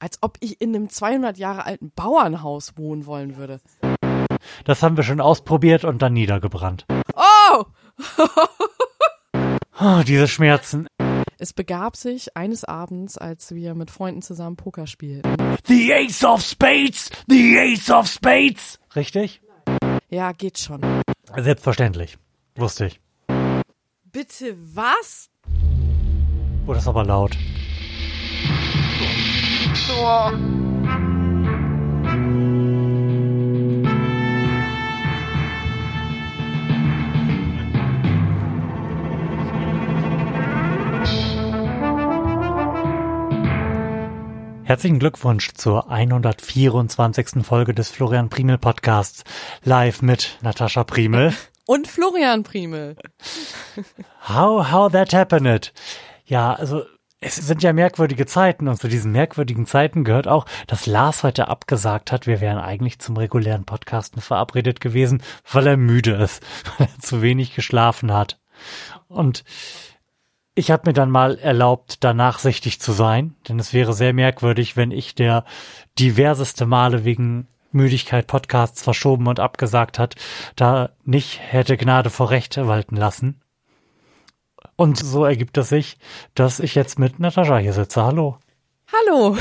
Als ob ich in einem 200 Jahre alten Bauernhaus wohnen wollen würde. Das haben wir schon ausprobiert und dann niedergebrannt. Oh! oh diese Schmerzen. Es begab sich eines Abends, als wir mit Freunden zusammen Poker spielten. The Ace of Spades! The Ace of Spades! Richtig? Ja, geht schon. Selbstverständlich. Wusste ich. Bitte was? Oh, das ist aber laut. Oh. Herzlichen Glückwunsch zur 124. Folge des Florian Primel Podcasts. Live mit Natascha Primel. Und Florian Primel. How, how that happened. Ja, also es sind ja merkwürdige Zeiten und zu diesen merkwürdigen Zeiten gehört auch, dass Lars heute abgesagt hat, wir wären eigentlich zum regulären Podcasten verabredet gewesen, weil er müde ist, weil er zu wenig geschlafen hat. Und ich habe mir dann mal erlaubt, da nachsichtig zu sein, denn es wäre sehr merkwürdig, wenn ich, der diverseste Male wegen Müdigkeit Podcasts verschoben und abgesagt hat, da nicht hätte Gnade vor Recht walten lassen. Und so ergibt es sich, dass ich jetzt mit Natascha hier sitze. Hallo. Hallo.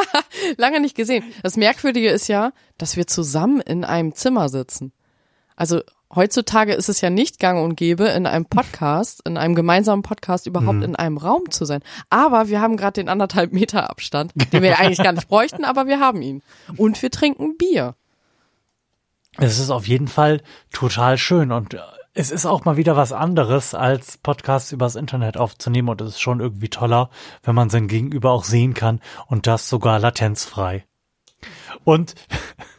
Lange nicht gesehen. Das Merkwürdige ist ja, dass wir zusammen in einem Zimmer sitzen. Also heutzutage ist es ja nicht gang und gäbe, in einem Podcast, in einem gemeinsamen Podcast überhaupt mhm. in einem Raum zu sein. Aber wir haben gerade den anderthalb Meter Abstand, den wir eigentlich gar nicht bräuchten, aber wir haben ihn. Und wir trinken Bier. Es ist auf jeden Fall total schön und es ist auch mal wieder was anderes, als Podcasts übers Internet aufzunehmen und es ist schon irgendwie toller, wenn man sein Gegenüber auch sehen kann und das sogar latenzfrei. Und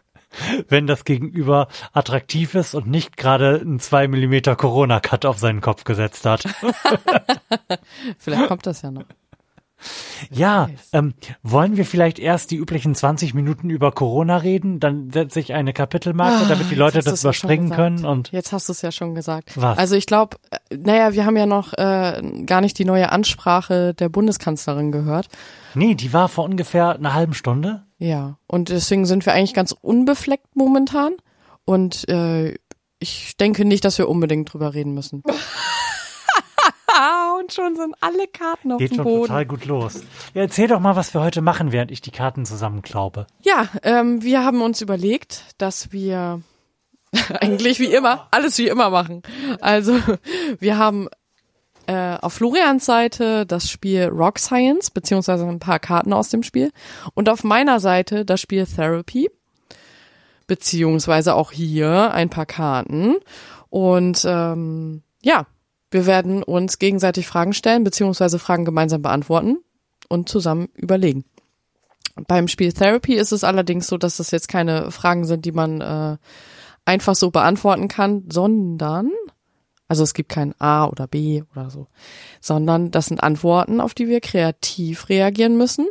wenn das Gegenüber attraktiv ist und nicht gerade einen 2 Millimeter Corona-Cut auf seinen Kopf gesetzt hat. Vielleicht kommt das ja noch. Ja, ähm, wollen wir vielleicht erst die üblichen 20 Minuten über Corona reden? Dann setze ich eine Kapitelmarke, ah, damit die Leute das überspringen ja können. Und jetzt hast du es ja schon gesagt. Was? Also ich glaube, äh, naja, wir haben ja noch äh, gar nicht die neue Ansprache der Bundeskanzlerin gehört. Nee, die war vor ungefähr einer halben Stunde. Ja, und deswegen sind wir eigentlich ganz unbefleckt momentan. Und äh, ich denke nicht, dass wir unbedingt drüber reden müssen. und schon sind alle Karten auf Geht dem schon Boden. total gut los. Ja, erzähl doch mal, was wir heute machen, während ich die Karten zusammenklaube. Ja, ähm, wir haben uns überlegt, dass wir eigentlich wie immer, alles wie immer machen. Also, wir haben äh, auf Florians Seite das Spiel Rock Science, beziehungsweise ein paar Karten aus dem Spiel. Und auf meiner Seite das Spiel Therapy, beziehungsweise auch hier ein paar Karten. Und ähm, ja, wir werden uns gegenseitig Fragen stellen, beziehungsweise Fragen gemeinsam beantworten und zusammen überlegen. Beim Spiel Therapy ist es allerdings so, dass das jetzt keine Fragen sind, die man äh, einfach so beantworten kann, sondern also es gibt kein A oder B oder so, sondern das sind Antworten, auf die wir kreativ reagieren müssen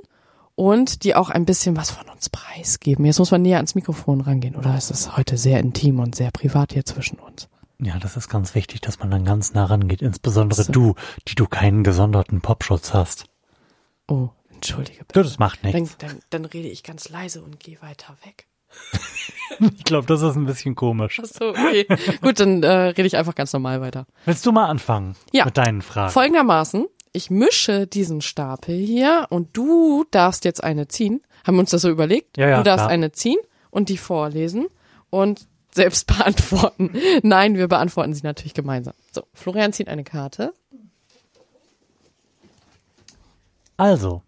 und die auch ein bisschen was von uns preisgeben. Jetzt muss man näher ans Mikrofon rangehen, oder ist das heute sehr intim und sehr privat hier zwischen uns? Ja, das ist ganz wichtig, dass man dann ganz nah rangeht, insbesondere so. du, die du keinen gesonderten Popschutz hast. Oh, entschuldige bitte. Das macht nichts. Dann, dann, dann rede ich ganz leise und gehe weiter weg. ich glaube, das ist ein bisschen komisch. Ach so, okay. Gut, dann äh, rede ich einfach ganz normal weiter. Willst du mal anfangen ja. mit deinen Fragen? Folgendermaßen, ich mische diesen Stapel hier und du darfst jetzt eine ziehen. Haben wir uns das so überlegt? Ja, ja, du darfst klar. eine ziehen und die vorlesen und selbst beantworten. Nein, wir beantworten sie natürlich gemeinsam. So, Florian zieht eine Karte. Also,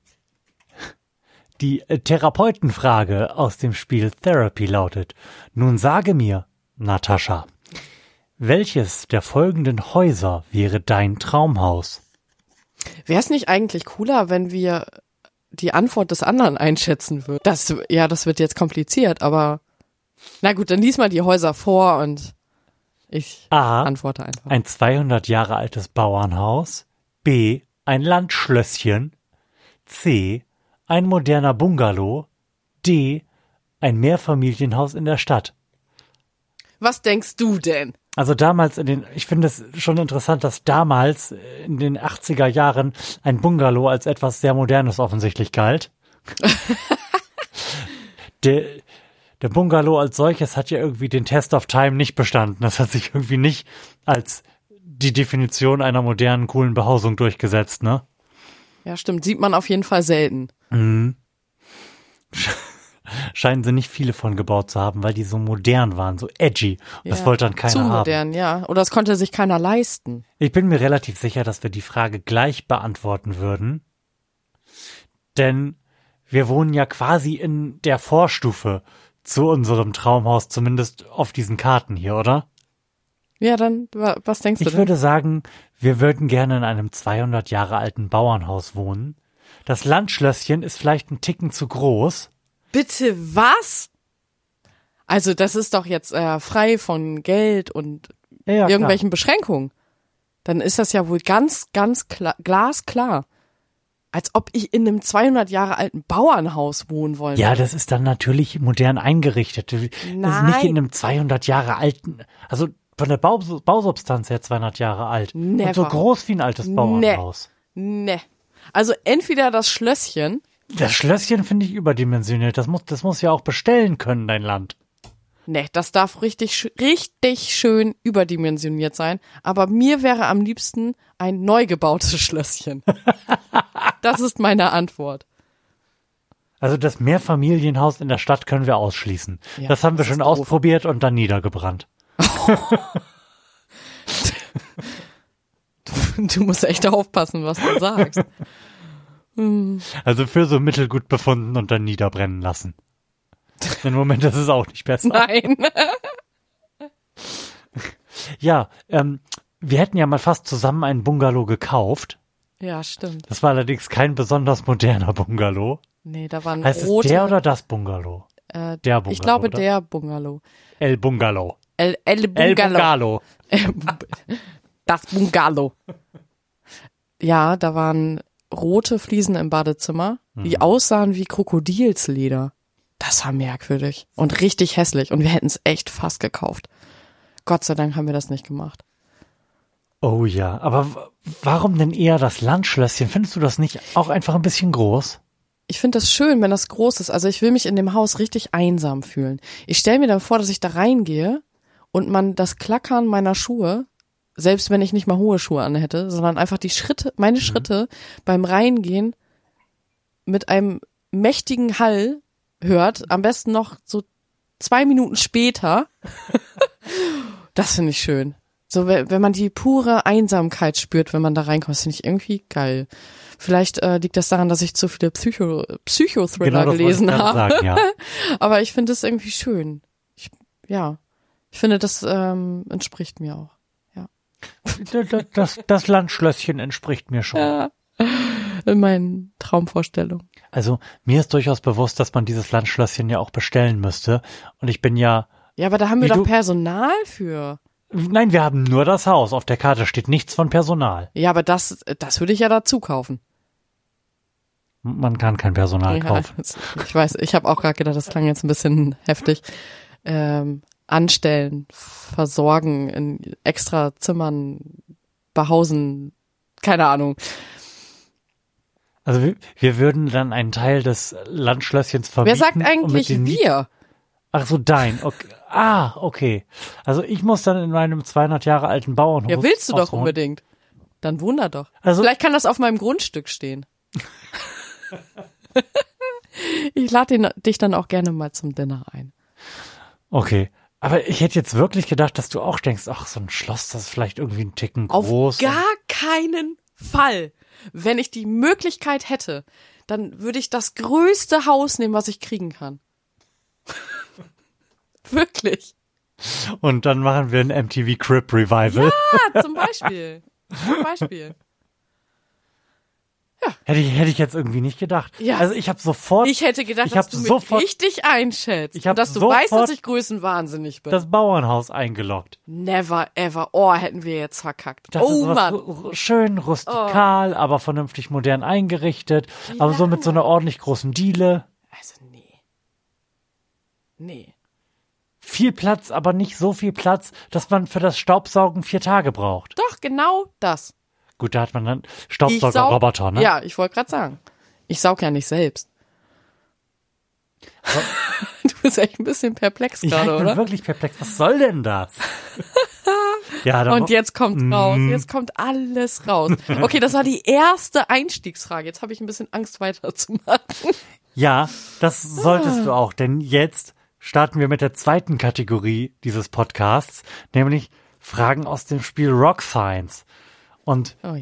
die äh, Therapeutenfrage aus dem Spiel Therapy lautet, nun sage mir, Natascha, welches der folgenden Häuser wäre dein Traumhaus? Wäre es nicht eigentlich cooler, wenn wir die Antwort des anderen einschätzen würden? Das, ja, das wird jetzt kompliziert, aber na gut, dann lies mal die Häuser vor und ich A, antworte einfach. Ein 200 Jahre altes Bauernhaus. B, ein Landschlösschen. C, ein moderner Bungalow. D, ein Mehrfamilienhaus in der Stadt. Was denkst du denn? Also damals in den, ich finde es schon interessant, dass damals in den 80er Jahren ein Bungalow als etwas sehr Modernes offensichtlich galt. der, der Bungalow als solches hat ja irgendwie den Test of Time nicht bestanden. Das hat sich irgendwie nicht als die Definition einer modernen, coolen Behausung durchgesetzt, ne? Ja, stimmt. Sieht man auf jeden Fall selten. Mhm. Scheinen sie nicht viele von gebaut zu haben, weil die so modern waren, so edgy. Das Ja, wollte dann keiner Zu haben. modern, ja. Oder das konnte sich keiner leisten. Ich bin mir relativ sicher, dass wir die Frage gleich beantworten würden. Denn wir wohnen ja quasi in der Vorstufe zu unserem Traumhaus, zumindest auf diesen Karten hier, oder? Ja, dann, wa- was denkst du Ich würde sagen, wir würden gerne in einem 200 Jahre alten Bauernhaus wohnen. Das Landschlösschen ist vielleicht ein Ticken zu groß. Bitte was? Also das ist doch jetzt äh, frei von Geld und Ja, ja, irgendwelchen Beschränkungen. Dann ist das ja wohl ganz, ganz klar, glasklar. Als ob ich in einem 200 Jahre alten Bauernhaus wohnen wollen Ja, würde. das ist dann natürlich modern eingerichtet. Das ist nicht Nein. in einem 200 Jahre alten, also von der Bau, Bausubstanz her 200 Jahre alt. Und so Never. groß wie ein altes Bauernhaus. Ne. Also entweder das Schlösschen, Das Schlösschen finde ich überdimensioniert. Das muss, das muss ja auch bestellen können, dein Land. Ne, das darf richtig, richtig schön überdimensioniert sein. Aber mir wäre am liebsten ein neu gebautes Schlösschen. das ist meine Antwort. Also das Mehrfamilienhaus in der Stadt können wir ausschließen. Ja, das haben wir das schon ausprobiert und dann niedergebrannt. Du musst echt aufpassen, was du sagst. Also für so mittelgut befunden und dann niederbrennen lassen. Im Moment ist es auch nicht besser. Nein. Ja, ähm, wir hätten ja mal fast zusammen einen Bungalow gekauft. Ja, stimmt. Das war allerdings kein besonders moderner Bungalow. Nee, da waren Heißt rote. es der oder das Bungalow? äh, der Bungalow, Ich glaube, oder? der Bungalow. El Bungalow. El, El El Bungalow. Bungalow. das Bungalow. Ja, da waren rote Fliesen im Badezimmer, die Mhm. aussahen wie Krokodilsleder. Das war merkwürdig und richtig hässlich und wir hätten es echt fast gekauft. Gott sei Dank haben wir das nicht gemacht. Oh ja, aber warum denn eher das Landschlösschen? Findest du das nicht auch einfach ein bisschen groß? Ich finde das schön, wenn das groß ist. Also ich will mich in dem Haus richtig einsam fühlen. Ich stelle mir dann vor, dass ich da reingehe und man das Klackern meiner Schuhe, selbst wenn ich nicht mal hohe Schuhe an hätte, sondern einfach die Schritte, meine Schritte beim Reingehen mit einem mächtigen Hall hört, am besten noch so zwei Minuten später. das finde ich schön. So, we- wenn man die pure Einsamkeit spürt, wenn man da reinkommt, finde ich irgendwie geil. Vielleicht äh, liegt das daran, dass ich zu viele Psycho Psychothriller Genau gelesen habe. sagen, ja. Aber ich finde es irgendwie schön. Ich, ja, ich finde, das ähm, entspricht mir auch. Das, das, das Landschlösschen entspricht mir schon. In meinen Traumvorstellungen. Also mir ist durchaus bewusst, dass man dieses Landschlösschen ja auch bestellen müsste. Und ich bin ja, Ja, aber da haben wir doch Personal für. nein, wir haben nur das Haus. Auf der Karte steht nichts von Personal. Ja, aber das, das würde ich ja dazu kaufen. Man kann kein Personal Ja, kaufen. ich weiß, ich habe auch gerade gedacht, das klang jetzt ein bisschen heftig. Ähm, anstellen, versorgen, in extra Zimmern behausen, keine Ahnung. Also wir, wir würden dann einen Teil des Landschlösschens vermieten. Wer sagt eigentlich wir? Ach so, dein. Okay. Ah, okay. Also ich muss dann in meinem 200 Jahre alten Bauernhof. Ja, willst du doch unbedingt. Dann wunder doch. Also- Vielleicht kann das auf meinem Grundstück stehen. ich lade dich dann auch gerne mal zum Dinner ein. Okay. Aber ich hätte jetzt wirklich gedacht, dass du auch denkst, ach, so ein Schloss, das ist vielleicht irgendwie ein Ticken Auf groß. gar keinen Fall. Wenn ich die Möglichkeit hätte, dann würde ich das größte Haus nehmen, was ich kriegen kann. Wirklich. Und dann machen wir ein MTV Crib Revival. Ah, zum Beispiel. Zum Beispiel. Hätte ich, hätte ich jetzt irgendwie nicht gedacht. Ja. Also ich habe sofort Ich hätte gedacht, Ich dass du mich sofort- richtig einschätzt. Ich und dass du weißt, dass ich größenwahnsinnig bin. das Bauernhaus eingeloggt. Never ever. Oh, hätten wir jetzt verkackt. Dachte, oh Mann. Schön rustikal, aber vernünftig modern eingerichtet. Aber so mit so einer ordentlich großen Diele. Also nee. Nee. Viel Platz, aber nicht so viel Platz, dass man für das Staubsaugen vier Tage braucht. Doch, genau das. Gut, da hat man dann Staubsaugerroboter, ne? Ja, ich wollte gerade sagen. Ich saug ja nicht selbst. Du bist echt ein bisschen perplex Ja, ich gerade, bin oder? wirklich perplex. Was soll denn das? ja, dann Und jetzt kommt raus. Mm. Jetzt kommt alles raus. Okay, das war die erste Einstiegsfrage. Jetzt habe ich ein bisschen Angst weiterzumachen. Ja, das Ah. solltest du auch, denn jetzt starten wir mit der zweiten Kategorie dieses Podcasts, nämlich Fragen aus dem Spiel Rock Science. Und Oh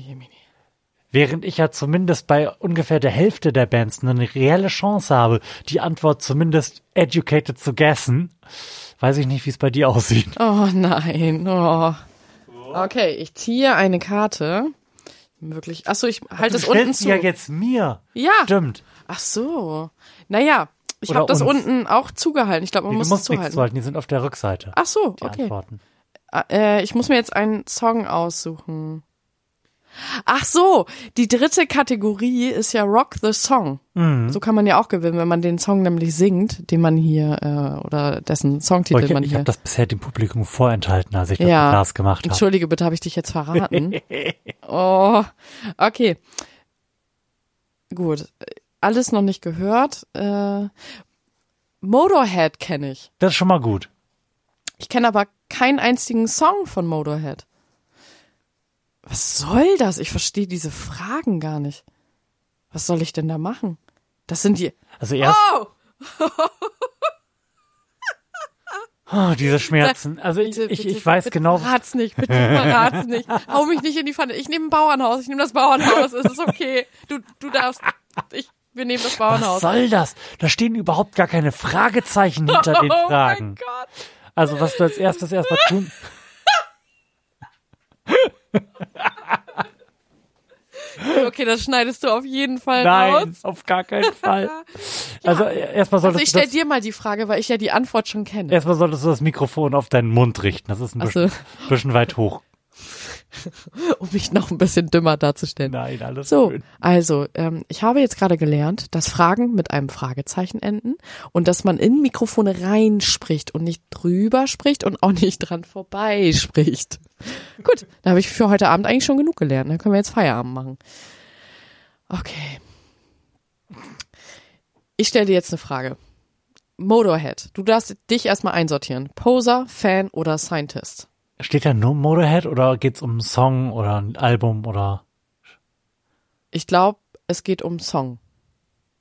während ich ja zumindest bei ungefähr der Hälfte der Bands eine reelle Chance habe, die Antwort zumindest educated zu guessen, weiß ich nicht, wie es bei dir aussieht. Oh nein. Oh. Okay, ich ziehe eine Karte. Wirklich. Ach so, ich halte es unten zu. ja jetzt mir. Ja. Stimmt. Ach so. Naja, ich habe das unten auch zugehalten. Ich glaube, man Du muss es zuhalten. zuhalten, die sind auf der Rückseite. Ach so, die okay. Antworten. Äh, ich muss mir jetzt einen Song aussuchen. Ach so, die dritte Kategorie ist ja Rock the Song. Mhm. So kann man ja auch gewinnen, wenn man den Song nämlich singt, den man hier äh, oder dessen Songtitel ich man ich hier. habe das bisher dem Publikum vorenthalten, als ich das Ja. mit Lars gemacht habe. Entschuldige bitte, habe ich dich jetzt verraten? oh, okay. Gut, alles noch nicht gehört. Äh, Motorhead kenne ich. Das ist schon mal gut. Ich kenne aber keinen einzigen Song von Motorhead. Was soll das? Ich verstehe diese Fragen gar nicht. Was soll ich denn da machen? Das sind die. Also erst Oh! oh, diese Schmerzen. Also ich, Bitte, ich, bitte, ich weiß bitte genau, Verrat's nicht, bitte verrat's nicht. Hau mich nicht in die Pfanne. Ich nehme ein Bauernhaus. Ich nehme das Bauernhaus. Es ist okay. Du, du darfst. Ich, wir nehmen das was Bauernhaus. soll das? Da stehen überhaupt gar keine Fragezeichen hinter den oh Fragen. mein Gott. Also was du als erstes erstmal tun. Okay, das schneidest du auf jeden Fall Nein, raus. auf gar keinen Fall. Also erstmal Also ich solltest stell du das, dir mal die Frage, weil ich ja die Antwort schon kenne. erstmal solltest du das Mikrofon auf deinen Mund richten. Das ist ein bisschen, so. bisschen weit hoch. um mich noch ein bisschen dümmer darzustellen. Nein, alles So, schön. also ähm, ich habe jetzt gerade gelernt, dass Fragen mit einem Fragezeichen enden und dass man in Mikrofone reinspricht und nicht drüber spricht und auch nicht dran vorbei spricht. Gut, da habe ich für heute Abend eigentlich schon genug gelernt. Dann können wir jetzt Feierabend machen. Okay. Ich stelle dir jetzt eine Frage. Motorhead, du darfst dich erstmal einsortieren. Poser, Fan oder Scientist? Steht da nur Motorhead oder geht's um einen Song oder ein Album oder Ich glaube, es geht um Song.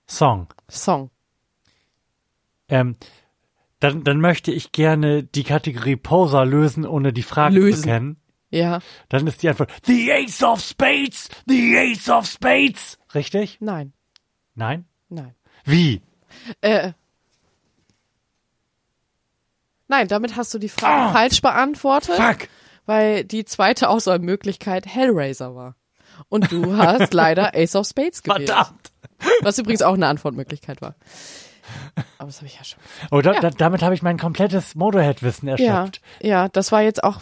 Song? Song. Ähm, dann, dann möchte ich gerne die Kategorie Poser lösen, ohne die Frage Lösen. zu kennen. Ja, Dann ist die Antwort The Ace of Spades! The Ace of Spades! Richtig? nein, Nein? nein. Wie? Äh. Nein, damit hast du die Frage falsch beantwortet, Fuck! weil die zweite Auswahlmöglichkeit Hellraiser war. Und du hast leider Ace of Spades gewählt. Verdammt! Was übrigens auch eine Antwortmöglichkeit war. Aber das habe ich ja schon. Oh, da, Ja. da, damit habe ich mein komplettes Motorhead-Wissen Ja, erschöpft. ja, das war jetzt auch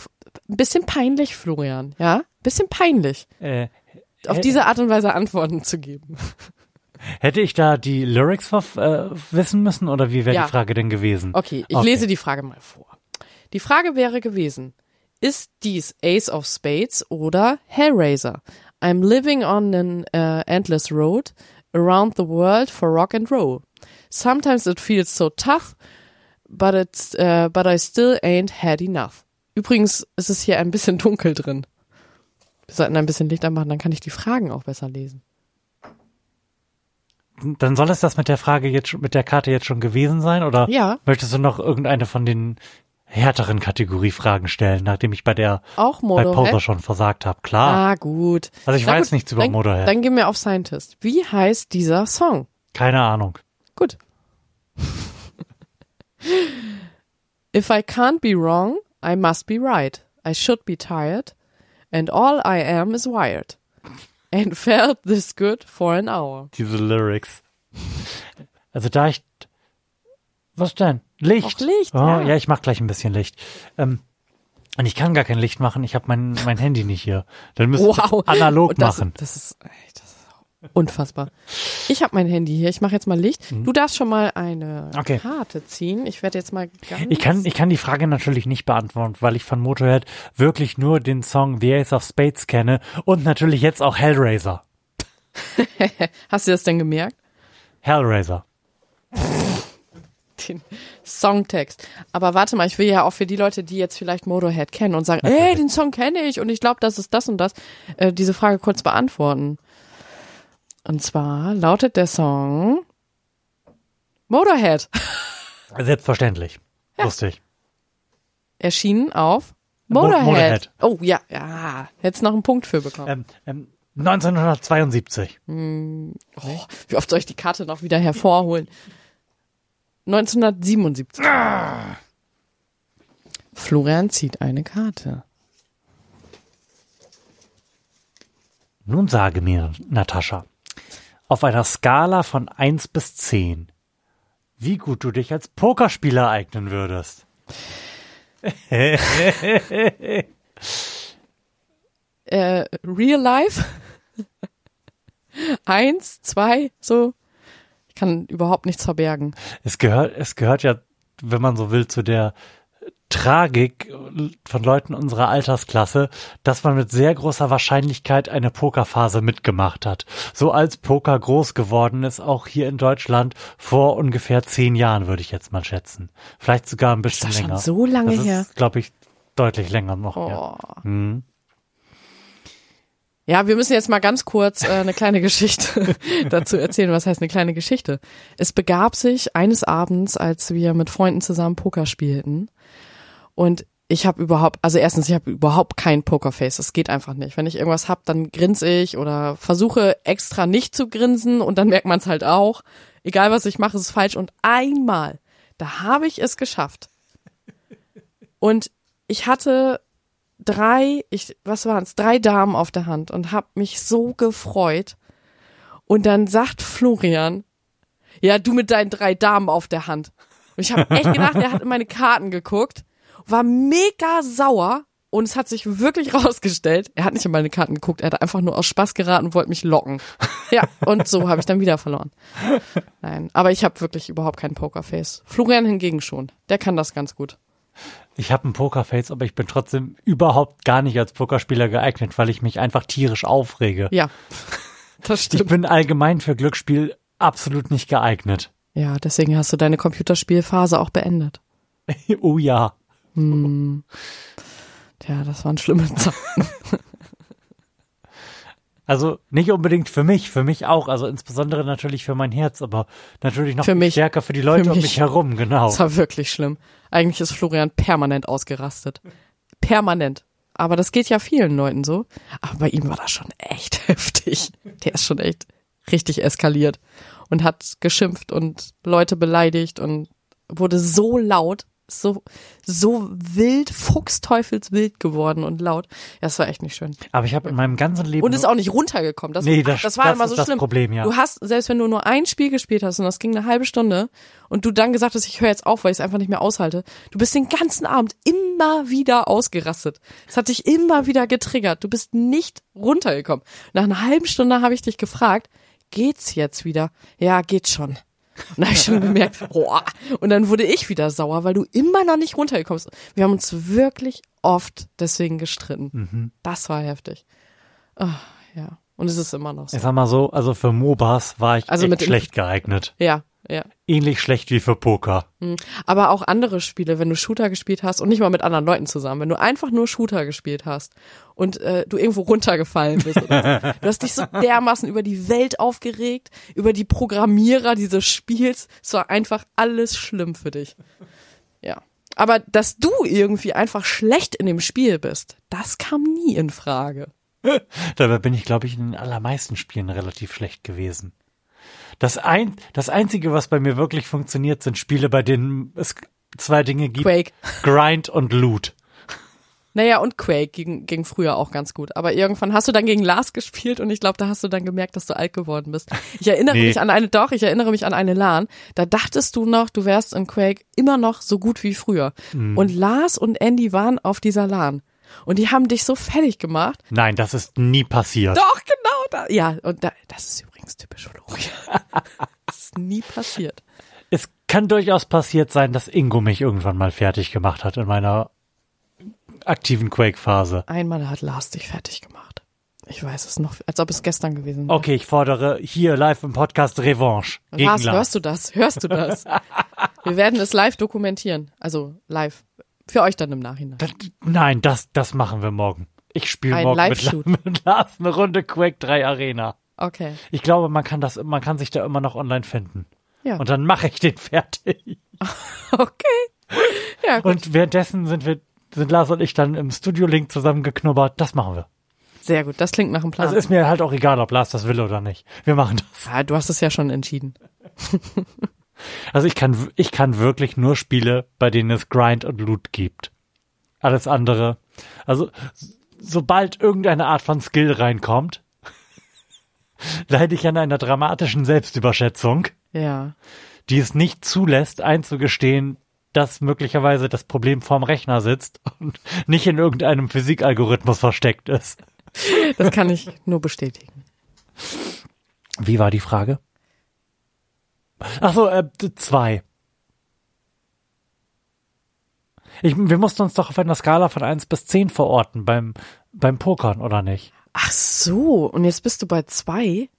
ein bisschen peinlich, Florian. Ja, bisschen peinlich, Äh, auf diese Art und Weise Antworten zu geben. Hätte ich da die Lyrics äh, wissen müssen oder wie wäre Ja. die Frage denn gewesen? Okay, ich Okay. lese die Frage mal vor. Die Frage wäre gewesen, ist dies Ace of Spades oder Hellraiser? I'm living on an uh, endless road around the world for rock and roll. Sometimes it feels so tough, but it's uh, but I still ain't had enough. Übrigens ist es hier ein bisschen dunkel drin. Wir sollten ein bisschen Licht anmachen, dann kann ich die Fragen auch besser lesen. Dann soll es das mit der Frage jetzt schon, mit der Karte jetzt schon gewesen sein oder Ja. möchtest du noch irgendeine von den härteren Kategoriefragen stellen, nachdem ich bei der Auch bei Poser schon versagt habe? Klar. Ah, gut. Also ich Na weiß gut, nichts über dann, Motorhead. Dann gehen wir auf Scientist. Wie heißt dieser Song? Keine Ahnung. Gut. If I can't be wrong, I must be right. I should be tired, and all I am is wired. And felt this good for an hour. Diese Lyrics. Also da ich was denn? Licht. Auch Licht, Oh, ja. ja. ich mach gleich ein bisschen Licht. Ähm, und ich kann gar kein Licht machen, ich habe mein, mein Handy nicht hier. Dann müsste ich Wow. analog das, machen. Das ist, das ist unfassbar. Ich habe mein Handy hier. Ich mache jetzt mal Licht. Du darfst schon mal eine Mhm. Okay. Karte ziehen. Ich werde jetzt mal ganz. Ich kann, ich kann die Frage natürlich nicht beantworten, weil ich von Motorhead wirklich nur den Song The Ace of Spades kenne und natürlich jetzt auch Hellraiser. Hast du das denn gemerkt? Hellraiser. den Songtext. Aber warte mal, ich will ja auch für die Leute, die jetzt vielleicht Motorhead kennen und sagen, ey, den Song kenne ich und ich glaube, das ist das und das, äh, diese Frage kurz beantworten. Und zwar lautet der Song Motorhead. Selbstverständlich. Lustig. Erschienen auf Mo- Motorhead. Motorhead. Oh ja, ja, hättest noch einen Punkt für bekommen. Ähm, ähm, 1972. Oh, wie oft soll ich die Karte noch wieder hervorholen? 1977. Florian zieht eine Karte. Nun sage mir, Natascha, auf einer Skala von 1 bis 10, wie gut du dich als Pokerspieler eignen würdest. Äh, Real Life? Eins, zwei, so. Ich kann überhaupt nichts verbergen. Es gehört, es gehört ja, wenn man so will, zu der Tragik von Leuten unserer Altersklasse, dass man mit sehr großer Wahrscheinlichkeit eine Pokerphase mitgemacht hat. So als Poker groß geworden ist, auch hier in Deutschland vor ungefähr zehn Jahren, würde ich jetzt mal schätzen. Vielleicht sogar ein bisschen das schon länger. so lange das her? ist, glaube ich, deutlich länger noch. Oh. Ja. Hm. Ja, wir müssen jetzt mal ganz kurz äh, eine kleine Geschichte dazu erzählen. Was heißt eine kleine Geschichte? Es begab sich eines Abends, als wir mit Freunden zusammen Poker spielten. Und ich habe überhaupt, also erstens, ich habe überhaupt kein Pokerface. Das geht einfach nicht. Wenn ich irgendwas hab, dann grinse ich oder versuche extra nicht zu grinsen und dann merkt man es halt auch. Egal was ich mache, ist falsch. Und einmal, da habe ich es geschafft. Und ich hatte drei, ich, was waren es, drei Damen auf der Hand und hab mich so gefreut. Und dann sagt Florian, ja, du mit deinen drei Damen auf der Hand. Und ich habe echt gedacht, er hat in meine Karten geguckt, war mega sauer und es hat sich wirklich rausgestellt, er hat nicht in meine Karten geguckt, er hat einfach nur aus Spaß geraten und wollte mich locken. Ja, und so habe ich dann wieder verloren. Nein, aber ich habe wirklich überhaupt kein Pokerface. Florian hingegen schon, der kann das ganz gut. Ich habe ein Pokerface, aber ich bin trotzdem überhaupt gar nicht als Pokerspieler geeignet, weil ich mich einfach tierisch aufrege. Ja, das Ich stimmt. bin allgemein für Glücksspiel absolut nicht geeignet. Ja, deswegen hast du deine Computerspielphase auch beendet. oh ja. Tja, das waren schlimme Zeiten. Also nicht unbedingt für mich, für mich auch, also insbesondere natürlich für mein Herz, aber natürlich noch Für mich. stärker für die Leute Für um mich. mich herum, genau. Das war wirklich schlimm. Eigentlich ist Florian permanent ausgerastet. Permanent. Aber das geht ja vielen Leuten so. Aber bei ihm war das schon echt heftig. Der ist schon echt richtig eskaliert und hat geschimpft und Leute beleidigt und wurde so laut, so, so wild, fuchsteufelswild geworden und laut. Ja, das war echt nicht schön. Aber ich habe in meinem ganzen Leben Und ist auch nicht runtergekommen. Das, Nee, das- das war das immer so das schlimm. Problem, ja. Du hast, selbst wenn du nur ein Spiel gespielt hast und das ging eine halbe Stunde und du dann gesagt hast, ich höre jetzt auf, weil ich es einfach nicht mehr aushalte, du bist den ganzen Abend immer wieder ausgerastet. Es hat dich immer wieder getriggert. Du bist nicht runtergekommen. Nach einer halben Stunde habe ich dich gefragt, geht's jetzt wieder? Ja, geht schon. Und da habe ich schon gemerkt, boah. Und dann wurde ich wieder sauer, weil du immer noch nicht runtergekommen bist. Wir haben uns wirklich oft deswegen gestritten. Mhm. Das war heftig. Ah, ja. Und es ist immer noch so. ich sag mal so, also für MOBAs war ich Also echt schlecht geeignet. Ja, ja. Ähnlich schlecht wie für Poker. Aber auch andere Spiele, wenn du Shooter gespielt hast und nicht mal mit anderen Leuten zusammen, wenn du einfach nur Shooter gespielt hast und äh, du irgendwo runtergefallen bist. So. Du hast dich so dermaßen über die Welt aufgeregt, über die Programmierer dieses Spiels. Es war einfach alles schlimm für dich. Ja. Aber dass du irgendwie einfach schlecht in dem Spiel bist, das kam nie in Frage. Dabei bin ich, glaube ich, in den allermeisten Spielen relativ schlecht gewesen. Das, ein, das Einzige, was bei mir wirklich funktioniert, sind Spiele, bei denen es zwei Dinge gibt. Quake. Grind und Loot. Naja, und Quake ging, ging früher auch ganz gut. Aber irgendwann hast du dann gegen Lars gespielt und ich glaube, da hast du dann gemerkt, dass du alt geworden bist. Ich erinnere Nee. mich an eine, doch, ich erinnere mich an eine LAN. Da dachtest du noch, du wärst in Quake immer noch so gut wie früher. Mhm. Und Lars und Andy waren auf dieser LAN. Und die haben dich so fertig gemacht. Nein, das ist nie passiert. Doch, genau da. Ja, und da, das ist übrigens typisch Florian. das ist nie passiert. Es kann durchaus passiert sein, dass Ingo mich irgendwann mal fertig gemacht hat in meiner aktiven Quake-Phase. Einmal hat Lars dich fertig gemacht. Ich weiß es noch, als ob es gestern gewesen wäre. Okay, ich fordere hier live im Podcast Revanche gegen Lars, Lars. hörst du das? Hörst du das? Wir werden es live dokumentieren. Also live. Für euch dann im Nachhinein. Das, nein, das, das machen wir morgen. Ich spiele morgen mit, mit Lars eine Runde Quake 3 Arena. Okay. Ich glaube, man kann das, man kann sich da immer noch online finden. Ja. Und dann mache ich den fertig. Okay. Ja, gut. Und währenddessen sind wir, sind Lars und ich dann im Studio-Link zusammengeknubbert. Das machen wir. Sehr gut. Das klingt nach einem Plan. Also ist mir halt auch egal, ob Lars das will oder nicht. Wir machen das. ja, du hast es ja schon entschieden. Also ich kann, ich kann wirklich nur Spiele, bei denen es Grind und Loot gibt. Alles andere. Also, sobald irgendeine Art von Skill reinkommt, leide ich an einer dramatischen Selbstüberschätzung, Ja. die es nicht zulässt, einzugestehen, dass möglicherweise das Problem vorm Rechner sitzt und nicht in irgendeinem Physikalgorithmus versteckt ist. Das kann ich nur bestätigen. Wie war die Frage? Ach so, äh, zwei. Ich, wir mussten uns doch auf einer Skala von 1 bis 10 verorten beim, beim Pokern, oder nicht? Ach so, und jetzt bist du bei zwei?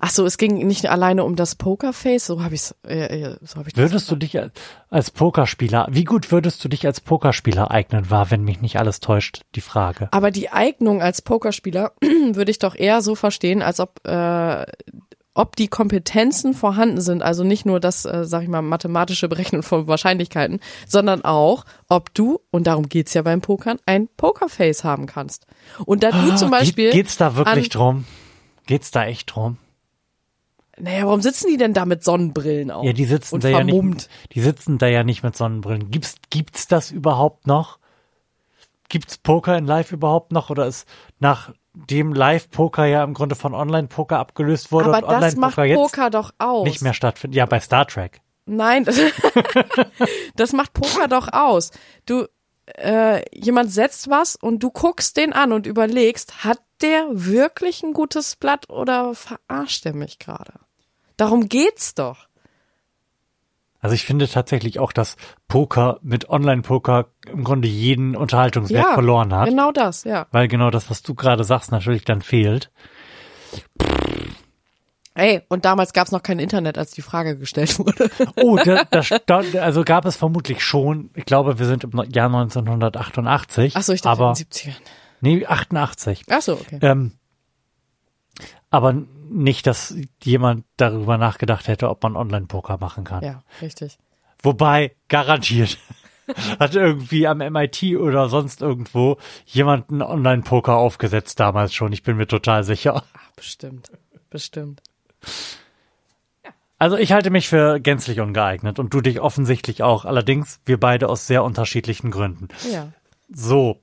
Ach so, es ging nicht alleine um das Pokerface, so habe ich's, äh, äh, so habe ich Würdest du dich als, als Pokerspieler, wie gut würdest du dich als Pokerspieler eignen, war, wenn mich nicht alles täuscht, die Frage. Aber die Eignung als Pokerspieler würde ich doch eher so verstehen, als ob äh, ob die Kompetenzen vorhanden sind, also nicht nur das, äh, sag ich mal, mathematische Berechnen von Wahrscheinlichkeiten, sondern auch, ob du, und darum geht's ja beim Pokern, ein Pokerface haben kannst. Und da du zum Ah, Beispiel. Geht, geht's da wirklich an- drum? Geht's da echt drum? Naja, warum sitzen die denn da mit Sonnenbrillen auf? Ja, die sitzen da ja vermummt. nicht, die sitzen da ja nicht mit Sonnenbrillen. Gibt's, gibt's das überhaupt noch? Gibt's Poker in Live überhaupt noch oder ist nachdem Live-Poker ja im Grunde von Online-Poker abgelöst wurde Aber und das macht Online-Poker jetzt Poker doch aus. nicht mehr stattfindet? Ja, bei Star Trek. Nein, das, das macht Poker doch aus. Du, äh, jemand setzt was und du guckst den an und überlegst, hat der wirklich ein gutes Blatt oder verarscht er mich gerade? Darum geht's doch. Also ich finde tatsächlich auch, dass Poker mit Online-Poker im Grunde jeden Unterhaltungswert Ja, verloren hat. genau das, ja. Weil genau das, was du gerade sagst, natürlich dann fehlt. Ey, und damals gab's noch kein Internet, als die Frage gestellt wurde. Oh, da, da, stand- also gab es vermutlich schon, ich glaube, wir sind im Jahr 1988. Ach so, ich dachte aber, in den 70ern. Nee, 88. Ach so, okay. Ähm, aber nicht, dass jemand darüber nachgedacht hätte, ob man Online-Poker machen kann. Ja, richtig. Wobei, garantiert, hat irgendwie am MIT oder sonst irgendwo jemand einen Online-Poker aufgesetzt damals schon. Ich bin mir total sicher. Ach, bestimmt. Bestimmt. Also ich halte mich für gänzlich ungeeignet und du dich offensichtlich auch. Allerdings wir beide aus sehr unterschiedlichen Gründen. Ja. So.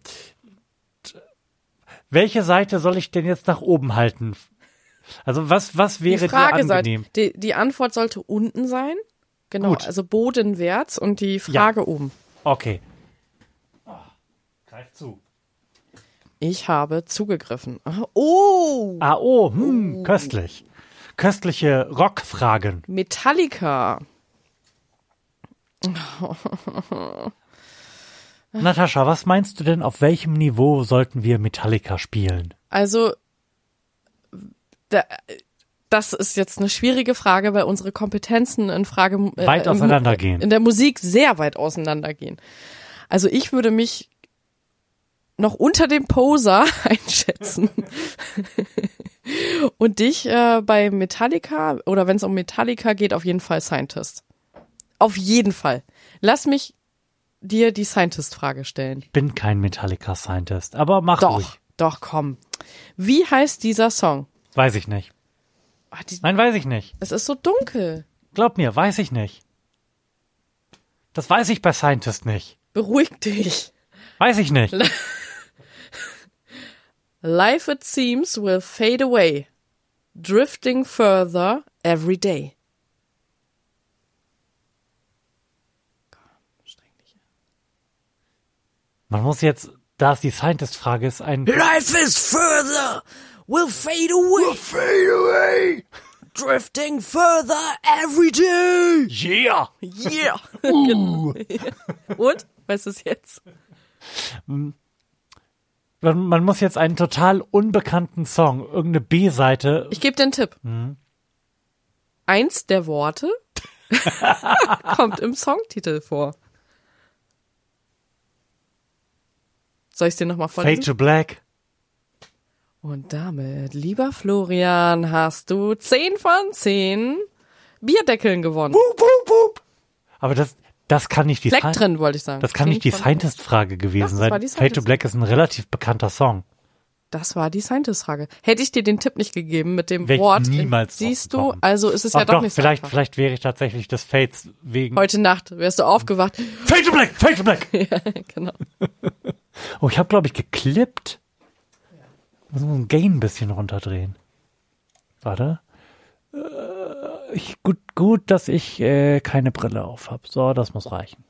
Welche Seite soll ich denn jetzt nach oben halten? Also was, was wäre die Frage dir angenehm? sollte, die, die Antwort sollte unten sein. Genau, Gut. also bodenwärts und die Frage oben. Okay. Oh, greif zu. Ich habe zugegriffen. Ah, Oh, Ah, oh, hm, köstlich. Köstliche Rockfragen. Metallica. Natascha, was meinst du denn, auf welchem Niveau sollten wir Metallica spielen? Also, da, das ist jetzt eine schwierige Frage, weil unsere Kompetenzen in Frage äh, Weit im- auseinandergehen. In der Musik sehr weit auseinandergehen. Also ich würde mich noch unter dem Poser einschätzen. Und dich äh, bei Metallica oder wenn es um Metallica geht, auf jeden Fall Scientist. Auf jeden Fall. Lass mich dir die Scientist-Frage stellen. Ich bin kein Metallica-Scientist, aber mach Doch, ruhig. doch, komm. Wie heißt dieser Song? Weiß ich nicht. Ah, die, Nein, weiß ich nicht. es ist so dunkel. Glaub mir, weiß ich nicht. Das weiß ich bei Scientist nicht. Beruhig dich. Weiß ich nicht. Life it seems will fade away, drifting further every day. Man muss jetzt, da es die Scientist-Frage ist, ein Life is further, will fade away, Fade away! drifting further every day. Yeah! Yeah. Genau. Und? Was ist jetzt? Man, man muss jetzt einen total unbekannten Song, irgendeine B-Seite, Ich gebe dir einen Tipp. Eins der Worte Kommt im Songtitel vor. Soll ich es dir nochmal Fade vorlesen? to Black. Und damit, lieber Florian, hast du 10 von 10 Bierdeckeln gewonnen. Wup, wup, wup. Aber das, das kann nicht die Fleck Sci- drin, wollte ich sagen. Das kann 10 nicht die von 10. Scientist-Frage gewesen Das sein. Fade to Black ist ein relativ bekannter Song. Das war die Scientist-Frage. Hätte ich dir den Tipp nicht gegeben mit dem Wär ich Wort, niemals siehst du, also ist es Ach ja doch, doch, nicht so vielleicht, einfach. vielleicht wäre ich tatsächlich des Fates wegen. Heute Nacht wärst du aufgewacht. Fade to Black, Fade to Black. ja, genau. Oh, ich habe glaube ich geklippt. Muss man Gain ein bisschen runterdrehen. Warte. Äh, ich, gut, gut, dass ich äh, keine Brille auf habe. So, das muss reichen.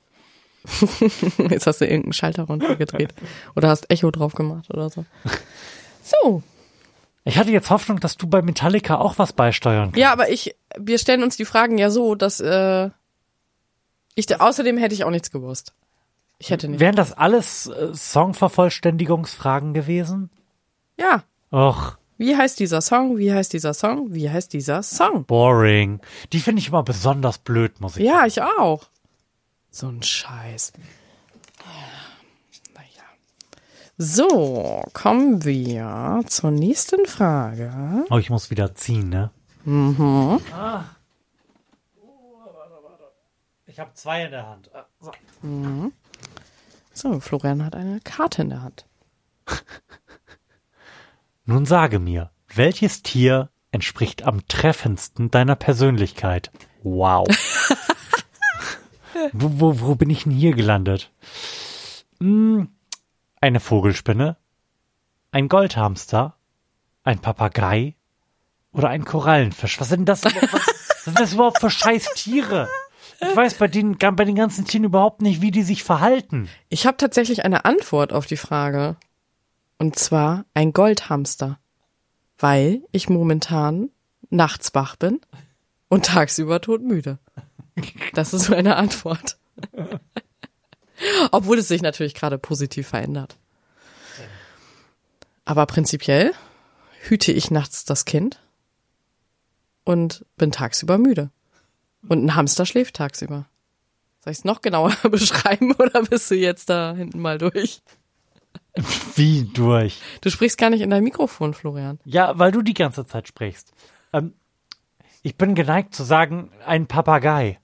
Jetzt hast du irgendeinen Schalter runtergedreht. oder hast Echo drauf gemacht oder so. So. Ich hatte jetzt Hoffnung, dass du bei Metallica auch was beisteuern kannst. Ja, aber ich, wir stellen uns die Fragen ja so, dass äh, ich, außerdem hätte ich auch nichts gewusst. Ich hätte nicht. Wären das alles äh, Songvervollständigungsfragen gewesen? Ja. Och, Wie heißt dieser Song? Wie heißt dieser Song? Wie heißt dieser Song? boring. Die finde ich immer besonders blöd, muss ich Ja, ich auch. So ein Scheiß. Naja. So, kommen wir zur nächsten Frage. Oh, ich muss wieder ziehen, ne? Ich habe zwei in der Hand. So. So, Florian hat eine Karte in der Hand. Nun sage mir, welches Tier entspricht am treffendsten deiner Persönlichkeit? Wow. wo, wo, wo bin ich denn hier gelandet? Hm, eine Vogelspinne? Ein Goldhamster? Ein Papagei? Oder ein Korallenfisch? Was sind das, was sind das überhaupt für scheiß Tiere? Ich weiß bei den, bei den ganzen Tieren überhaupt nicht, wie die sich verhalten. Ich habe tatsächlich eine Antwort auf die Frage. Und zwar ein Goldhamster. Weil ich momentan nachts wach bin und tagsüber todmüde. Das ist meine Antwort. Obwohl es sich natürlich gerade positiv verändert. Aber prinzipiell hüte ich nachts das Kind und bin tagsüber müde. Und ein Hamster schläft tagsüber. Soll ich es noch genauer beschreiben oder bist du jetzt da hinten mal durch? Wie durch? Du sprichst gar nicht in dein Mikrofon, Florian. Ja, weil du die ganze Zeit sprichst. Ähm, ich bin geneigt zu sagen, ein Papagei.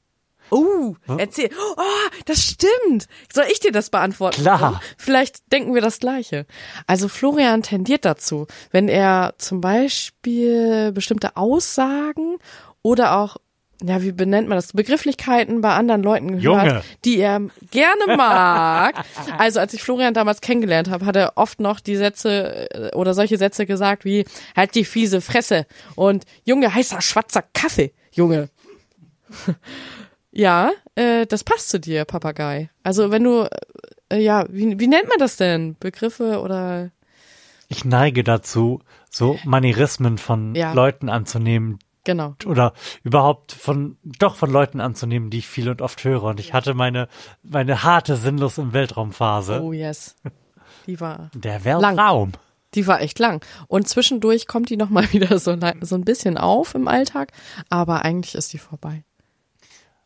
Oh, erzähl. Oh, das stimmt. Soll ich dir das beantworten? Klar. Vielleicht denken wir das Gleiche. Also Florian tendiert dazu, wenn er zum Beispiel bestimmte Aussagen oder auch ja, wie benennt man das? Begrifflichkeiten bei anderen Leuten Junge. hört, die er gerne mag. Also als ich Florian damals kennengelernt habe, hat er oft noch die Sätze äh, oder solche Sätze gesagt wie halt die fiese Fresse und Junge heißer schwarzer Kaffee, Junge. Ja, äh, das passt zu dir, Papagei. Also wenn du, äh, ja, wie, wie nennt man das denn? Begriffe oder? Ich neige dazu, so Manierismen von Ja. Leuten anzunehmen Genau. oder überhaupt von, doch von Leuten anzunehmen, die ich viel und oft höre. Und ich hatte meine, meine harte Sinnlos im Weltraumphase. Oh yes. Die war, Der Weltraum. die war echt lang. Und zwischendurch kommt die noch mal wieder so, so ein bisschen auf im Alltag, aber eigentlich ist die vorbei.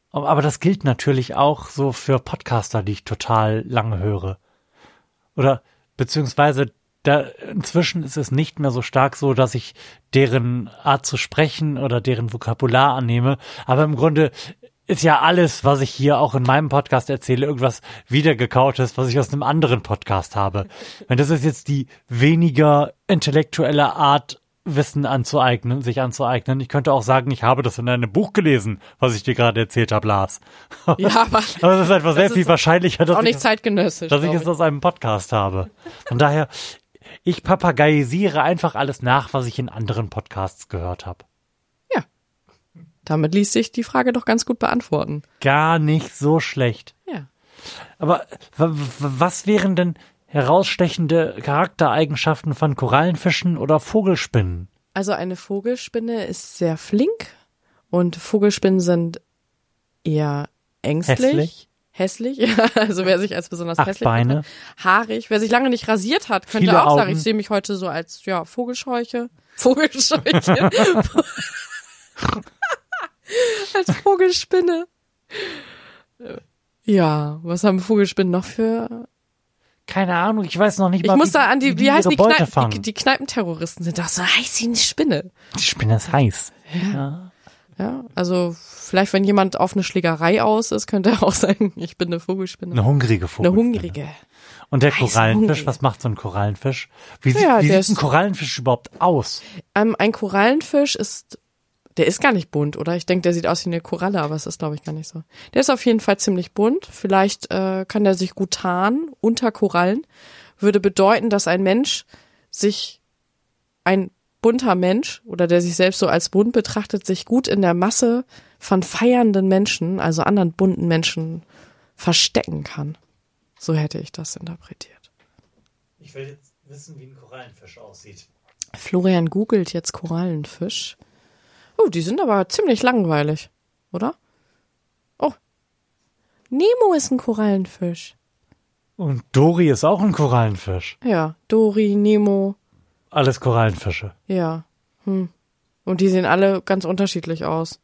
Aber das gilt natürlich auch so für Podcaster, die ich total lange höre. Oder beziehungsweise da inzwischen ist es nicht mehr so stark so, dass ich deren Art zu sprechen oder deren Vokabular annehme. Aber im Grunde ist ja alles, was ich hier auch in meinem Podcast erzähle, irgendwas wiedergekautes, was ich aus einem anderen Podcast habe. Und das ist jetzt die weniger intellektuelle Art, Wissen anzueignen, sich anzueignen. Ich könnte auch sagen, ich habe das in einem Buch gelesen, was ich dir gerade erzählt habe, Lars. Ja, aber Aber es ist einfach sehr ist viel wahrscheinlicher, dass auch ich, nicht es, zeitgenössisch. dass ich es aus einem Podcast habe. Von daher, ich papagayisiere einfach alles nach, was ich in anderen Podcasts gehört habe. Ja. Damit ließ sich die Frage doch ganz gut beantworten. Gar nicht so schlecht. Ja. Aber was wären denn herausstechende Charaktereigenschaften von Korallenfischen oder Vogelspinnen? Also eine Vogelspinne ist sehr flink und Vogelspinnen sind eher ängstlich. Hässlich? Hässlich, ja. Also wer sich als besonders Acht hässlich Beine. macht. Haarig. Wer sich lange nicht rasiert hat, könnte Viele auch sagen, Augen. ich sehe mich heute so als, ja, Vogelscheuche. Vogelscheuche. Als Vogelspinne. Ja, was haben Vogelspinnen noch für Keine Ahnung, ich weiß noch nicht Ich mal, muss wie, da an die, wie wie heißen die, Kneipen, die, die Kneipenterroristen sind doch so heiß wie eine Spinne. Die Spinne ist heiß. Ja. Ja, also vielleicht, wenn jemand auf eine Schlägerei aus ist, könnte er auch sagen, ich bin eine Vogelspinne. Eine hungrige Vogel. Eine hungrige. Und der Heiß Korallenfisch, hungrig. was macht so ein Korallenfisch? Wie, sieht- Ja, wie sieht ein Korallenfisch überhaupt aus? Ähm, ein Korallenfisch ist, der ist gar nicht bunt, oder? Ich denke, der sieht aus wie eine Koralle, aber es ist, glaube ich, gar nicht so. Der ist auf jeden Fall ziemlich bunt. Vielleicht äh, kann der sich gut tarnen unter Korallen. Würde bedeuten, dass ein Mensch sich, ein bunter Mensch oder der sich selbst so als bunt betrachtet, sich gut in der Masse von feiernden Menschen, also anderen bunten Menschen, verstecken kann. So hätte ich das interpretiert. Ich will jetzt wissen, wie ein Korallenfisch aussieht. Florian googelt jetzt Korallenfisch. Oh, die sind aber ziemlich langweilig, oder? Oh. Nemo ist ein Korallenfisch. Und Dori ist auch ein Korallenfisch. Ja, Dori, Nemo, Alles Korallenfische. ja. Hm. Und die sehen alle ganz unterschiedlich aus.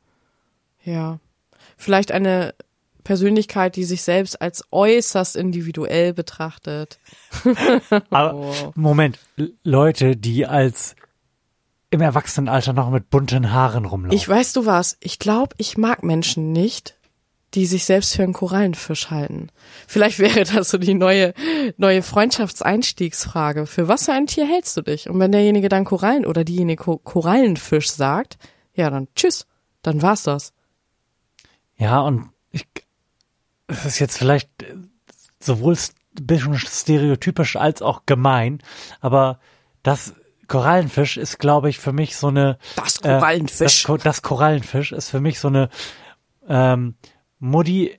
Ja. Vielleicht eine Persönlichkeit, die sich selbst als äußerst individuell betrachtet. Aber Oh. Moment, Leute, die als im Erwachsenenalter noch mit bunten Haaren rumlaufen. Ich weißt du was, ich glaube, ich mag Menschen nicht, die sich selbst für einen Korallenfisch halten. Vielleicht wäre das so die neue, neue Freundschaftseinstiegsfrage. Für was für ein Tier hältst du dich? Und wenn derjenige dann Korallen oder diejenige Ko Korallenfisch sagt, ja, dann tschüss, dann war's das. ja, und ich, es ist jetzt vielleicht äh, sowohl ein bisschen stereotypisch als auch gemein, aber das Korallenfisch ist, glaube ich, für mich so eine Das Äh, Korallenfisch. das, Ko- das Korallenfisch ist für mich so eine ähm, Mutti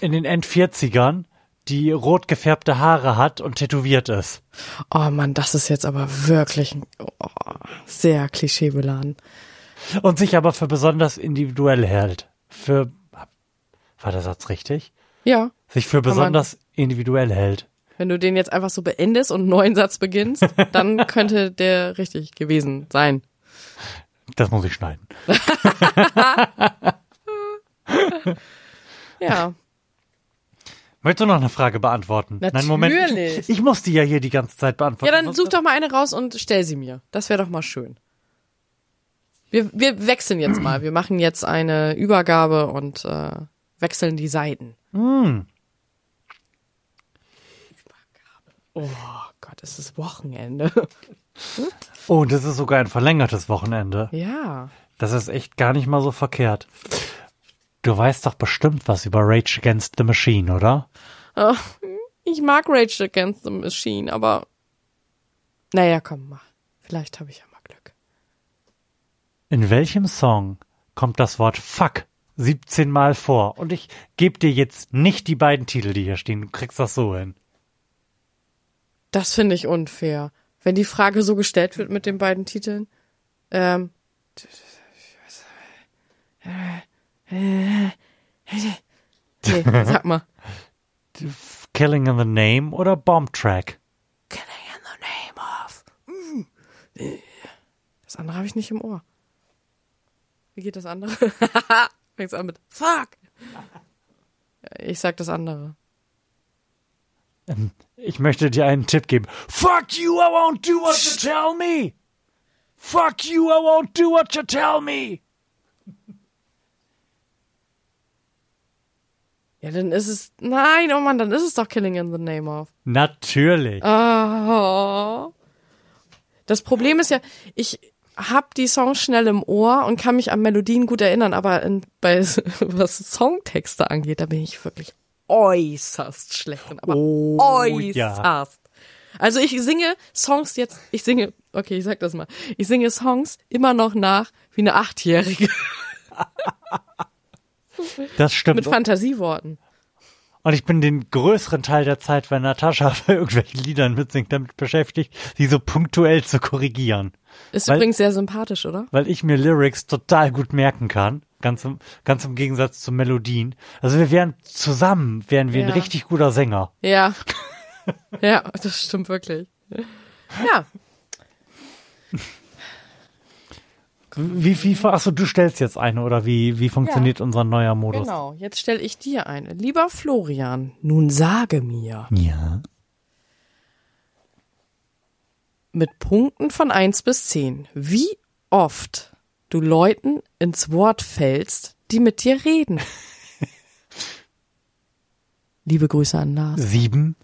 in den End-40ern, die rot gefärbte Haare hat und tätowiert ist. oh Mann, das ist jetzt aber wirklich ein, oh, sehr klischeebeladen. Und sich aber für besonders individuell hält. Für, war der Satz richtig? Ja, Sich für besonders individuell hält. wenn du den jetzt einfach so beendest und einen neuen Satz beginnst, dann könnte der richtig gewesen sein. Das muss ich schneiden. Ja. Möchtest du noch eine Frage beantworten? Nein, Moment. Natürlich. Ich, ich muss die ja hier die ganze Zeit beantworten. Ja, dann such doch mal eine raus und stell sie mir. Das wäre doch mal schön. Wir, wir wechseln jetzt mal. Wir machen jetzt eine Übergabe und äh, wechseln die Seiten. Hm. Oh Gott, es ist Wochenende. Oh, das ist sogar ein verlängertes Wochenende. ja. Das ist echt gar nicht mal so verkehrt. Du weißt doch bestimmt was über Rage Against the Machine, oder? Oh, ich mag Rage Against the Machine, aber naja, komm mal. Vielleicht habe ich ja mal Glück. In welchem Song kommt das Wort Fuck 17 Mal vor? Und ich gebe dir jetzt nicht die beiden Titel, die hier stehen. Du kriegst das so hin. Das finde ich unfair. Wenn die Frage so gestellt wird mit den beiden Titeln. Ähm. Nee, sag mal. Killing in the Name oder Bomb Track? Killing in the name of. Das andere habe ich nicht im Ohr. Wie geht das andere? Fängt's an mit Fuck. Ich sag das andere. Ich möchte dir einen Tipp geben. Fuck you, I won't do what you tell me. Fuck you, I won't do what you tell me. Ja, dann ist es. Nein, oh Mann, dann ist es doch Killing in the Name of. Natürlich. Oh. Das Problem ist ja, ich hab die Songs schnell im Ohr und kann mich an Melodien gut erinnern, aber in, bei was Songtexte angeht, da bin ich wirklich äußerst schlecht aber Oh, äußerst. ja. Also ich singe Songs jetzt, ich singe, okay, ich sag das mal, ich singe Songs immer noch nach wie eine Achtjährige Das stimmt. mit Fantasieworten. Und ich bin den größeren Teil der Zeit, wenn Natascha bei irgendwelchen Liedern mitsingt, damit beschäftigt, sie so punktuell zu korrigieren. Ist Weil- übrigens sehr sympathisch, oder? Weil ich mir Lyrics total gut merken kann. Ganz im, ganz im Gegensatz zu Melodien. Also wir wären zusammen, wären wir Ja. ein richtig guter Sänger. Ja. ja, das stimmt wirklich. Ja. Wie, wie, achso, du stellst jetzt eine oder wie, wie funktioniert unser neuer Modus? Genau, jetzt stelle ich dir eine. Lieber Florian, nun sage mir. Ja. Mit Punkten von 1 bis 10, wie oft du Leuten ins Wort fällst, die mit dir reden. Liebe Grüße an Lars. Sieben.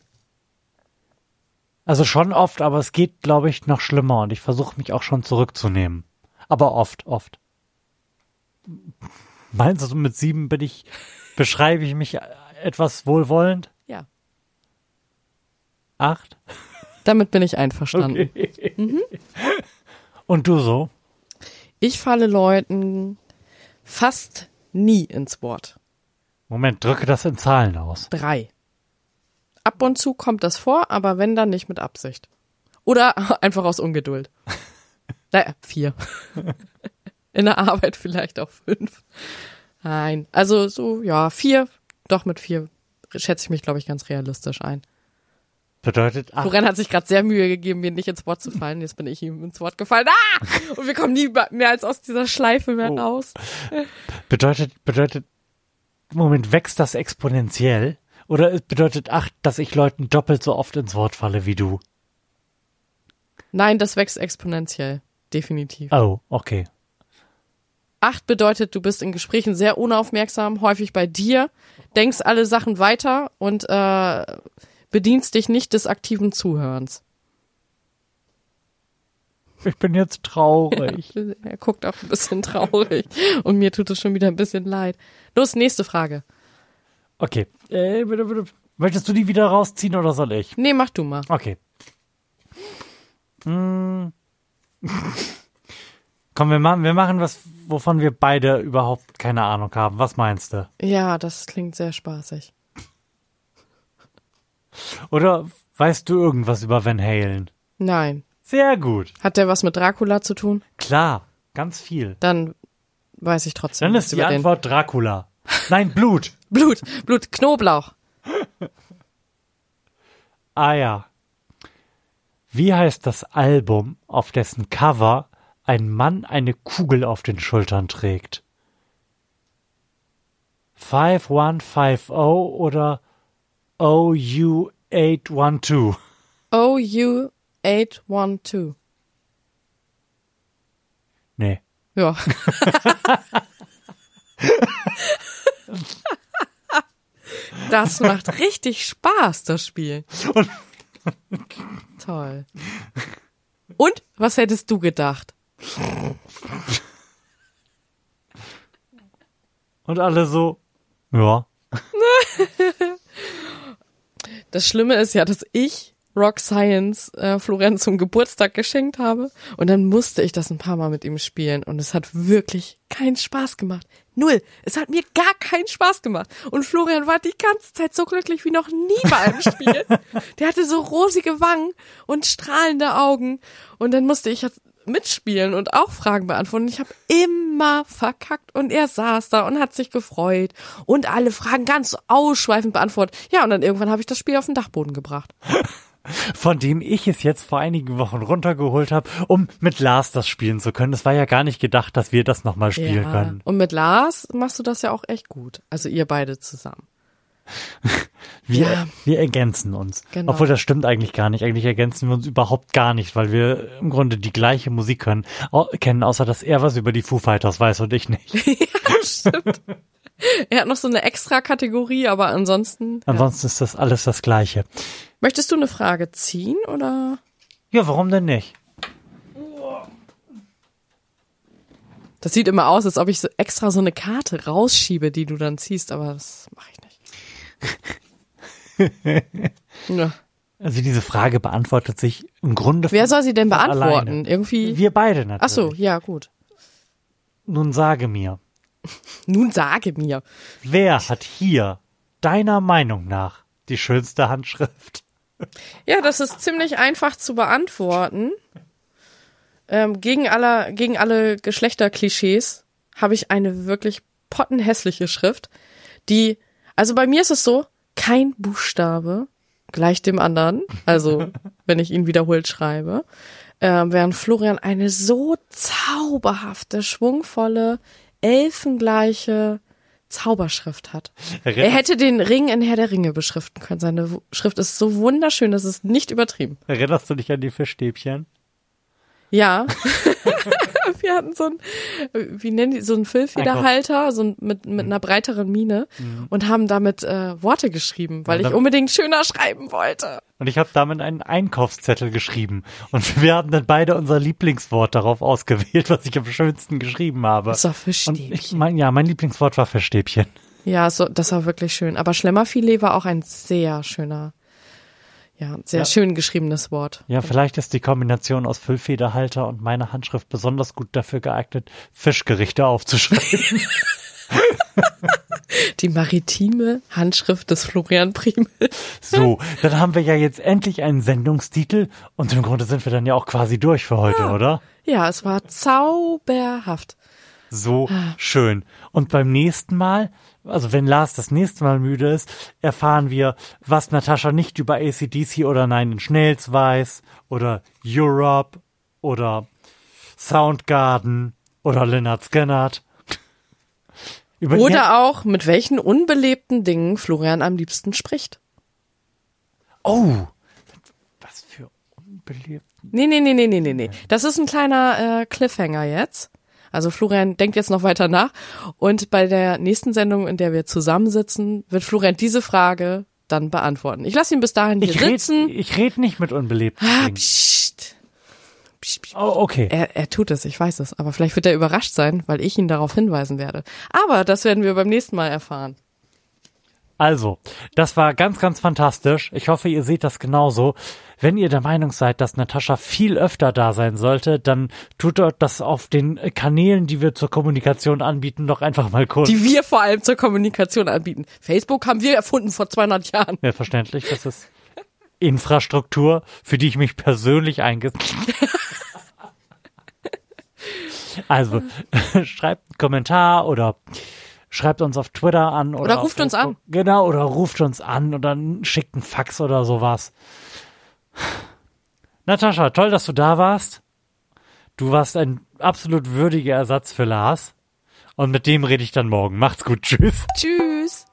Also schon oft, aber es geht, glaube ich, noch schlimmer und ich versuche mich auch schon zurückzunehmen. Aber oft, oft. Meinst du, mit sieben bin ich, beschreibe ich mich etwas wohlwollend? Ja. Acht? Damit bin ich einverstanden. Okay. Mhm. Und du so? Ich falle Leuten fast nie ins Wort. Moment, drücke das in Zahlen aus. Drei. Ab und zu kommt das vor, aber wenn dann nicht mit Absicht. Oder einfach aus Ungeduld. Naja, vier. In der Arbeit vielleicht auch fünf. Nein, also so, ja, vier, doch mit vier schätze ich mich, glaube ich, ganz realistisch ein. Bedeutet acht. Florian hat sich gerade sehr Mühe gegeben, mir nicht ins Wort zu fallen. Jetzt bin ich ihm ins Wort gefallen. Ah! Und wir kommen nie mehr als aus dieser Schleife mehr oh. raus. Bedeutet, bedeutet, Moment, wächst das exponentiell? Oder bedeutet acht, dass ich Leuten doppelt so oft ins Wort falle wie du? Nein, das wächst exponentiell. Definitiv. Oh, okay. Acht bedeutet, du bist in Gesprächen sehr unaufmerksam, häufig bei dir, denkst alle Sachen weiter und äh, bedienst dich nicht des aktiven Zuhörens. Ich bin jetzt traurig. Ja, er guckt auch ein bisschen traurig und mir tut es schon wieder ein bisschen leid. Los, nächste Frage. Okay. Äh, bitte, bitte. Möchtest du die wieder rausziehen oder soll ich? Nee, mach du mal. Okay. Hm. Komm, wir machen, wir machen was, wovon wir beide überhaupt keine Ahnung haben. Was meinst du? Ja, das klingt sehr spaßig. Oder weißt du irgendwas über Van Halen? Nein. Sehr gut. Hat der was mit Dracula zu tun? Klar, ganz viel. Dann weiß ich trotzdem. Dann ist die Antwort den. Dracula. Nein, Blut. Blut, Blut, Knoblauch. ah ja. Wie heißt das Album, auf dessen Cover ein Mann eine Kugel auf den Schultern trägt? 5150 oder OU812? OU812. Nee. Ja. das macht richtig Spaß, das Spiel. Toll. Und was hättest du gedacht? Und alle so, ja. Das Schlimme ist ja, dass ich Rock Science äh, Florenz zum Geburtstag geschenkt habe. Und dann musste ich das ein paar Mal mit ihm spielen. Und es hat wirklich keinen Spaß gemacht. Null. Es hat mir gar keinen Spaß gemacht. Und Florian war die ganze Zeit so glücklich wie noch nie bei einem Spiel. Der hatte so rosige Wangen und strahlende Augen. Und dann musste ich mitspielen und auch Fragen beantworten. Ich habe immer verkackt und er saß da und hat sich gefreut und alle Fragen ganz ausschweifend beantwortet. Ja, und dann irgendwann habe ich das Spiel auf den Dachboden gebracht von dem ich es jetzt vor einigen Wochen runtergeholt habe, um mit Lars das spielen zu können. Es war ja gar nicht gedacht, dass wir das nochmal spielen ja. können. Und mit Lars machst du das ja auch echt gut. Also ihr beide zusammen. Wir, ja. wir ergänzen uns. Genau. Obwohl das stimmt eigentlich gar nicht. Eigentlich ergänzen wir uns überhaupt gar nicht, weil wir im Grunde die gleiche Musik können, kennen, außer dass er was über die Foo Fighters weiß und ich nicht. ja, stimmt. Er hat noch so eine extra Kategorie, aber ansonsten. Ansonsten ja. ist das alles das Gleiche. Möchtest du eine Frage ziehen oder? Ja, warum denn nicht? Das sieht immer aus, als ob ich so extra so eine Karte rausschiebe, die du dann ziehst, aber das mache ich nicht. ja. Also diese Frage beantwortet sich im Grunde. Wer soll sie denn beantworten? Alleine. Irgendwie. Wir beide natürlich. Ach so, ja gut. Nun sage mir. Nun sage mir. Wer hat hier deiner Meinung nach die schönste Handschrift? Ja, das ist ziemlich einfach zu beantworten. Ähm, gegen, aller, gegen alle Geschlechterklischees habe ich eine wirklich pottenhässliche Schrift, die, also bei mir ist es so, kein Buchstabe gleich dem anderen, also wenn ich ihn wiederholt schreibe. äh, während Florian eine so zauberhafte, schwungvolle, elfengleiche Zauberschrift hat. Er hätte den Ring in Herr der Ringe beschriften können. Seine Schrift ist so wunderschön, das ist nicht übertrieben. erinnerst du dich an die Fischstäbchen? Ja. Wir hatten so ein, wie nennen die, so einen Füllfederhalter, so ein, mit, mit einer breiteren Mine und haben damit äh, Worte geschrieben, weil Ja, ich unbedingt schöner schreiben wollte. Und ich habe damit einen Einkaufszettel geschrieben. Und wir haben dann beide unser Lieblingswort darauf ausgewählt, was ich am schönsten geschrieben habe. Das war Fischstäbchen. ich, mein, ja, mein Lieblingswort war Fischstäbchen. Ja, so, das war wirklich schön. Aber Schlemmerfilet war auch ein sehr schöner, ja, sehr Ja. schön geschriebenes Wort. Ja, vielleicht ist die Kombination aus Füllfederhalter und meiner Handschrift besonders gut dafür geeignet, Fischgerichte aufzuschreiben. Die maritime Handschrift des Florian Primel. so, dann haben wir ja jetzt endlich einen Sendungstitel und im Grunde sind wir dann ja auch quasi durch für heute, oder? Ja, es war zauberhaft. So schön. Und beim nächsten Mal, also wenn Lars das nächste Mal müde ist, erfahren wir, was Natascha nicht über ACDC oder Nein in Schnells weiß oder Europe oder Soundgarden oder Leonard Skennert. Über Oder auch, mit welchen unbelebten Dingen Florian am liebsten spricht. Oh, was für unbelebt. Nee, nee, nee, nee, nee, nee, nee. Das ist ein kleiner äh, Cliffhanger jetzt. Also Florian denkt jetzt noch weiter nach. Und bei der nächsten Sendung, in der wir zusammensitzen, wird Florian diese Frage dann beantworten. Ich lasse ihn bis dahin hier Ich red, sitzen. ich red nicht mit unbelebten Ah, psst. Psst, psst. Oh, okay. Er, er tut es, ich weiß es. Aber vielleicht wird er überrascht sein, weil ich ihn darauf hinweisen werde. Aber das werden wir beim nächsten Mal erfahren. Also, das war ganz, ganz fantastisch. Ich hoffe, ihr seht das genauso. Wenn ihr der Meinung seid, dass Natascha viel öfter da sein sollte, dann tut dort das auf den Kanälen, die wir zur Kommunikation anbieten, doch einfach mal kurz. Die wir vor allem zur Kommunikation anbieten. Facebook haben wir erfunden vor 200 Jahren. Ja, verständlich. Das ist Infrastruktur, für die ich mich persönlich eingesetzt Also, schreibt einen Kommentar oder schreibt uns auf Twitter an. Oder, Oder ruft uns Facebook. Genau, oder ruft uns an oder schickt einen Fax oder sowas. Natascha, toll, dass du da warst. Du warst ein absolut würdiger Ersatz für Lars. Und mit dem rede ich dann morgen. Macht's gut. Tschüss. Tschüss.